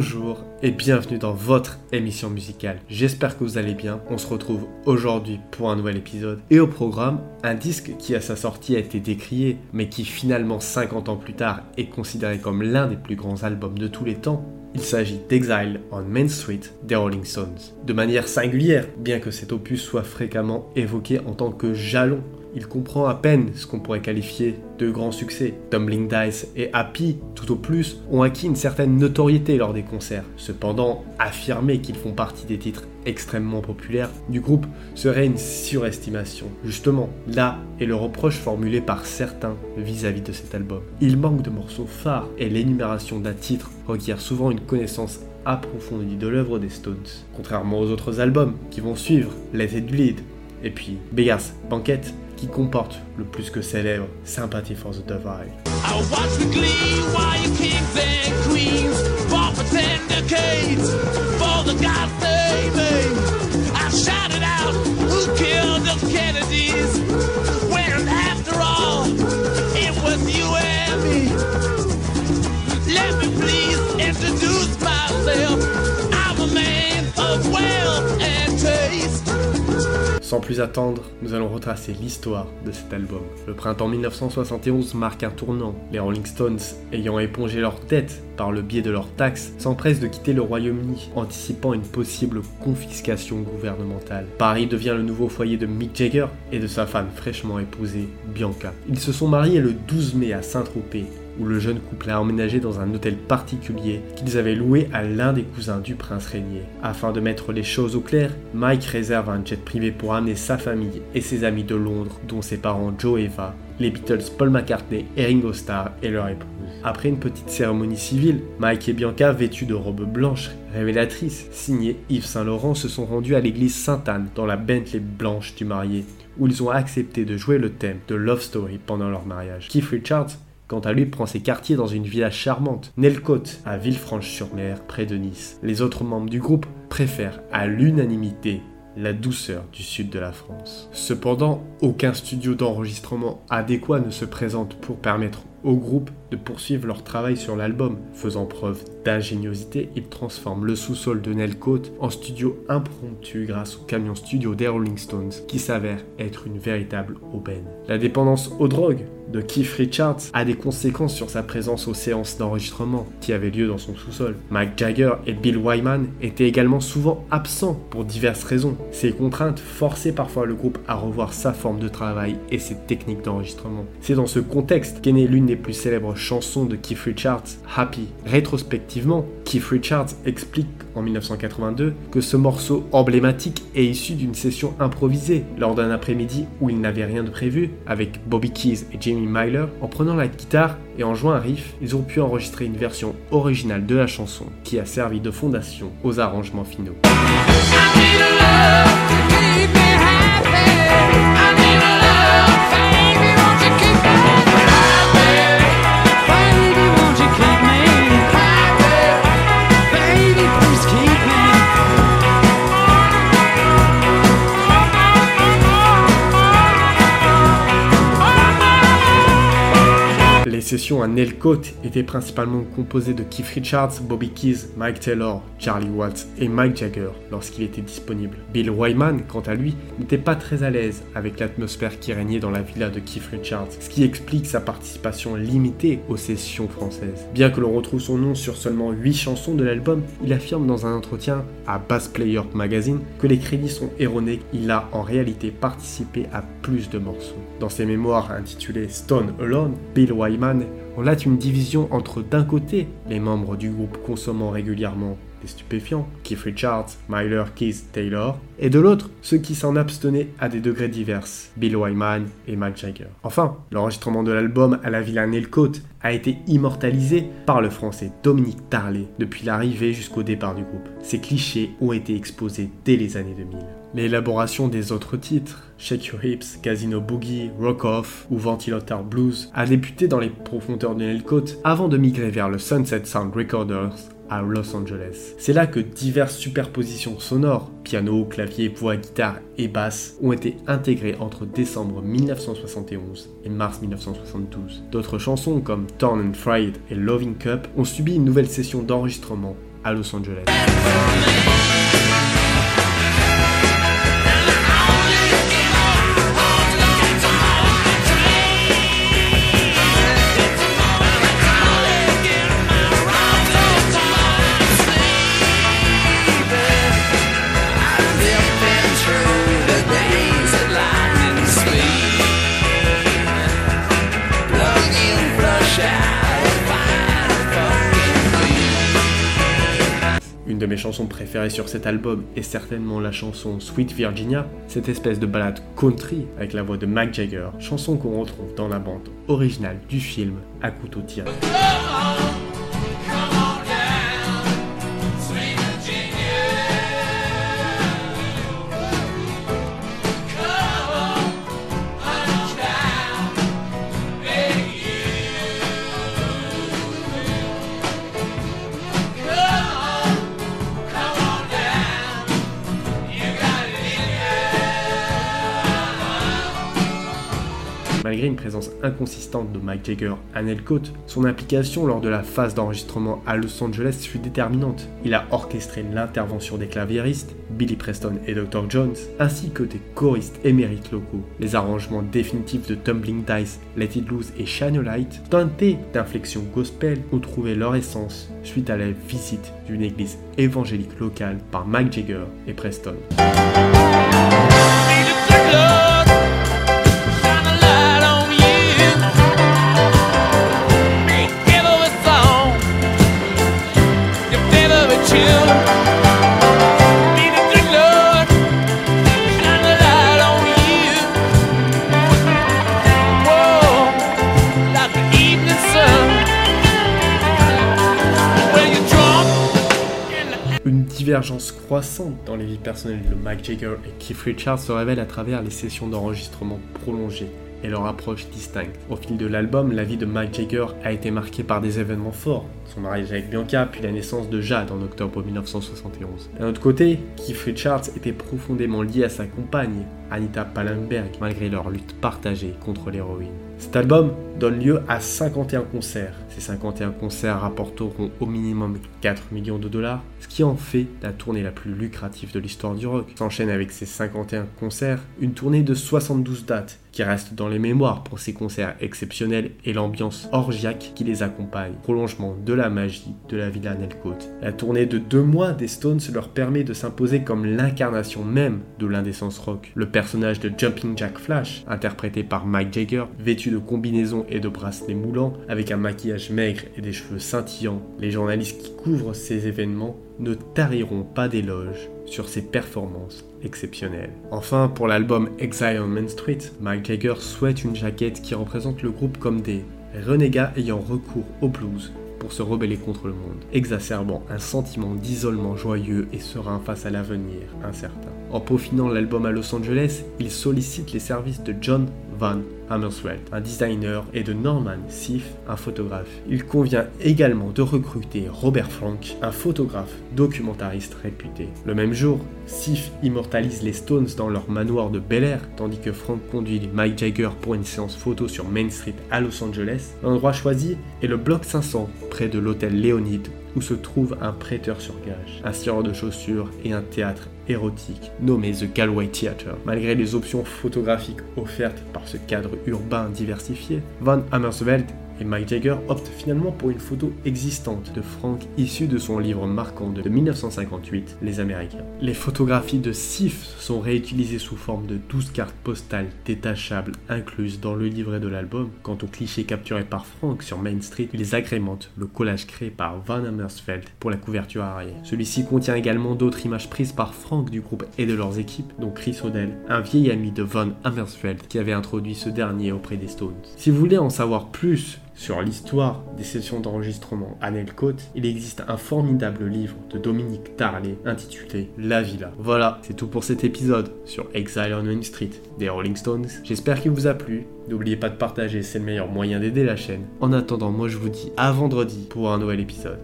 bonjour et bienvenue dans votre émission musicale. J'espère que vous allez bien. On se retrouve aujourd'hui pour un nouvel épisode. Et au programme, un disque qui à sa sortie a été décrié, mais qui finalement 50 ans plus tard est considéré comme l'un des plus grands albums de tous les temps. Il s'agit d'Exile on Main Street des Rolling Stones. De manière singulière, bien que cet opus soit fréquemment évoqué en tant que jalon il comprend à peine ce qu'on pourrait qualifier de grand succès. Tumbling Dice et Happy, tout au plus, ont acquis une certaine notoriété lors des concerts. Cependant, affirmer qu'ils font partie des titres extrêmement populaires du groupe serait une surestimation. Justement, là est le reproche formulé par certains vis-à-vis de cet album. Il manque de morceaux phares et l'énumération d'un titre requiert souvent une connaissance approfondie de l'œuvre des Stones. Contrairement aux autres albums qui vont suivre, Let It Bleed et puis Beggars Banquet qui comporte le plus que célèbre Sympathy for the Divine. I Sans plus attendre, nous allons retracer l'histoire de cet album. Le printemps 1971 marque un tournant, les Rolling Stones ayant épongé leurs dettes par le biais de leurs taxes, s'empressent de quitter le Royaume-Uni, anticipant une possible confiscation gouvernementale. Paris devient le nouveau foyer de Mick Jagger et de sa femme fraîchement épousée, Bianca. Ils se sont mariés le 12 mai à Saint-Tropez, où le jeune couple a emménagé dans un hôtel particulier qu'ils avaient loué à l'un des cousins du prince régnier. Afin de mettre les choses au clair, Mike réserve un jet privé pour amener sa famille et ses amis de Londres, dont ses parents Joe et Eva, les Beatles Paul McCartney et Ringo Starr et leur épouse. Après une petite cérémonie civile, Mike et Bianca, vêtus de robes blanches révélatrices, signées Yves Saint-Laurent, se sont rendus à l'église Sainte-Anne dans la Bentley blanche du marié, où ils ont accepté de jouer le thème de Love Story pendant leur mariage. Keith Richards quant à lui, prend ses quartiers dans une villa charmante, Nelcote, à Villefranche-sur-Mer, près de Nice. Les autres membres du groupe préfèrent à l'unanimité la douceur du sud de la France. Cependant, aucun studio d'enregistrement adéquat ne se présente pour permettre au groupe de poursuivre leur travail sur l'album. Faisant preuve d'ingéniosité, ils transforment le sous-sol de Nelcote en studio impromptu grâce au camion studio des Rolling Stones qui s'avère être une véritable aubaine. La dépendance aux drogues de Keith Richards a des conséquences sur sa présence aux séances d'enregistrement qui avaient lieu dans son sous-sol. Mike Jagger et Bill Wyman étaient également souvent absents pour diverses raisons. Ces contraintes forçaient parfois le groupe à revoir sa forme de travail et ses techniques d'enregistrement. C'est dans ce contexte qu'est née l'une plus célèbres chansons de Keith Richards, Happy. Rétrospectivement, Keith Richards explique en 1982 que ce morceau emblématique est issu d'une session improvisée lors d'un après-midi où il n'avait rien de prévu avec Bobby Keys et Jamie Myler. En prenant la guitare et en jouant un riff, ils ont pu enregistrer une version originale de la chanson qui a servi de fondation aux arrangements finaux. Session à Nelcote était principalement composée de Keith Richards, Bobby Keys, Mike Taylor, Charlie Watts et Mike Jagger lorsqu'il était disponible. Bill Wyman, quant à lui, n'était pas très à l'aise avec l'atmosphère qui régnait dans la villa de Keith Richards, ce qui explique sa participation limitée aux sessions françaises. Bien que l'on retrouve son nom sur seulement 8 chansons de l'album, il affirme dans un entretien à Bass Player Magazine que les crédits sont erronés, il a en réalité participé à plus de morceaux. Dans ses mémoires intitulées Stone Alone, Bill Wyman on a une division entre d'un côté les membres du groupe consommant régulièrement stupéfiants, Keith Richards, Myler, Keith, Taylor, et de l'autre, ceux qui s'en abstenaient à des degrés divers, Bill Wyman et Mike Jagger. Enfin, l'enregistrement de l'album à la Villa Nelcote a été immortalisé par le français Dominique Tarlet depuis l'arrivée jusqu'au départ du groupe. Ces clichés ont été exposés dès les années 2000. L'élaboration des autres titres, Shake Your Hips, Casino Boogie, Rock Off ou Ventilator Blues, a débuté dans les profondeurs de Nelcote avant de migrer vers le Sunset Sound Recorders Los Angeles. C'est là que diverses superpositions sonores, piano, clavier, voix, guitare et basse, ont été intégrées entre décembre 1971 et mars 1972. D'autres chansons comme Torn and Fried et Loving Cup ont subi une nouvelle session d'enregistrement à Los Angeles. De mes chansons préférées sur cet album est certainement la chanson Sweet Virginia, cette espèce de balade country avec la voix de Mick Jagger, chanson qu'on retrouve dans la bande originale du film à couteau tiré. Malgré une présence inconsistante de Mike Jagger à Nelcote, son implication lors de la phase d'enregistrement à Los Angeles fut déterminante. Il a orchestré l'intervention des claviéristes, Billy Preston et Dr. Jones, ainsi que des choristes émérites locaux. Les arrangements définitifs de Tumbling Dice, Let It Loose et Shine Light, teintés d'inflexion gospel, ont trouvé leur essence suite à la visite d'une église évangélique locale par Mike Jagger et Preston. Divergence croissante dans les vies personnelles de Mike Jagger et Keith Richards se révèle à travers les sessions d'enregistrement prolongées et leur approche distincte. Au fil de l'album, la vie de Mike Jagger a été marquée par des événements forts, son mariage avec Bianca, puis la naissance de Jade en octobre 1971. D'un autre côté, Keith Richards était profondément lié à sa compagne, Anita Pallenberg, malgré leur lutte partagée contre l'héroïne. Cet album donne lieu à 51 concerts. Ces 51 concerts rapporteront au minimum 4 millions de dollars, ce qui en fait la tournée la plus lucrative de l'histoire du rock. S'enchaîne avec ces 51 concerts une tournée de 72 dates qui reste dans les mémoires pour ses concerts exceptionnels et l'ambiance orgiaque qui les accompagne. Prolongement de la magie de la Villa Nelcote. La tournée de deux mois des Stones leur permet de s'imposer comme l'incarnation même de l'indécence rock. Le personnage de Jumping Jack Flash, interprété par Mike Jagger, vêtu de combinaisons et de bracelets moulants, avec un maquillage maigre et des cheveux scintillants, les journalistes qui couvrent ces événements ne tariront pas d'éloges sur ses performances exceptionnelles. Enfin, pour l'album Exile on Main Street, Mike Jagger souhaite une jaquette qui représente le groupe comme des renégats ayant recours au blues pour se rebeller contre le monde, exacerbant un sentiment d'isolement joyeux et serein face à l'avenir incertain. En peaufinant l'album à Los Angeles, il sollicite les services de John Van Hammerswelt, un designer, et de Norman Seif, un photographe. Il convient également de recruter Robert Frank, un photographe documentariste réputé. Le même jour, Seif immortalise les Stones dans leur manoir de Bel Air, tandis que Frank conduit Mike Jagger pour une séance photo sur Main Street à Los Angeles. L'endroit choisi est le bloc 500, près de l'hôtel Léonide, où se trouve un prêteur sur gage, un scieur de chaussures et un théâtre érotique nommé The Galway Theatre. Malgré les options photographiques offertes par ce cadre urbain diversifié, Van Hammersveld et Mike Jagger opte finalement pour une photo existante de Frank issue de son livre marquant de 1958, Les Américains. Les photographies de Sif sont réutilisées sous forme de 12 cartes postales détachables incluses dans le livret de l'album. Quant aux clichés capturés par Frank sur Main Street, il les agrémente le collage créé par Van Hammersveld pour la couverture arrière. Celui-ci contient également d'autres images prises par Frank du groupe et de leurs équipes, dont Chris O'Dell, un vieil ami de Van Hammersveld qui avait introduit ce dernier auprès des Stones. Si vous voulez en savoir plus sur l'histoire des sessions d'enregistrement à Nelcote, il existe un formidable livre de Dominique Tarlet intitulé La Villa. Voilà, c'est tout pour cet épisode sur Exile on Main Street des Rolling Stones. J'espère qu'il vous a plu. N'oubliez pas de partager, c'est le meilleur moyen d'aider la chaîne. En attendant, moi je vous dis à vendredi pour un nouvel épisode.